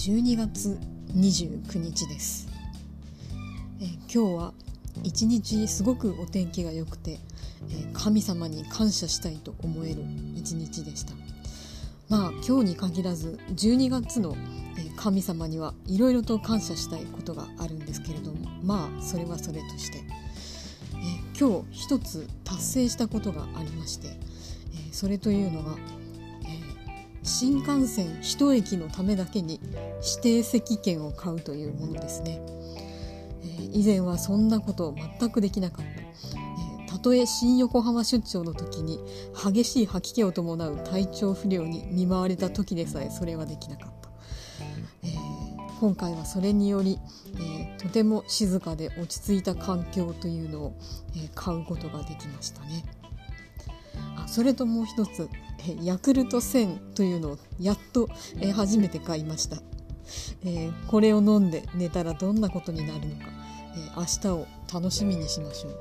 12月29日です、えー、今日は一日すごくお天気が良くて、えー、神様に感謝したいと思える一日でした。まあ今日に限らず12月の神様にはいろいろと感謝したいことがあるんですけれどもまあそれはそれとして、えー、今日一つ達成したことがありまして、えー、それというのが新幹線1駅のためだけに指定席券を買うというものですね、えー、以前はそんなことを全くできなかった、えー、たとえ新横浜出張の時に激しい吐き気を伴う体調不良に見舞われた時でさえそれはできなかった、えー、今回はそれにより、えとても静かで落ち着いた環境というのを、え買うことができましたね。あそれともう一つヤクルト1000というのをやっと、え初めて買いました、えー、これを飲んで寝たらどんなことになるのか、えー、明日を楽しみにしましょう。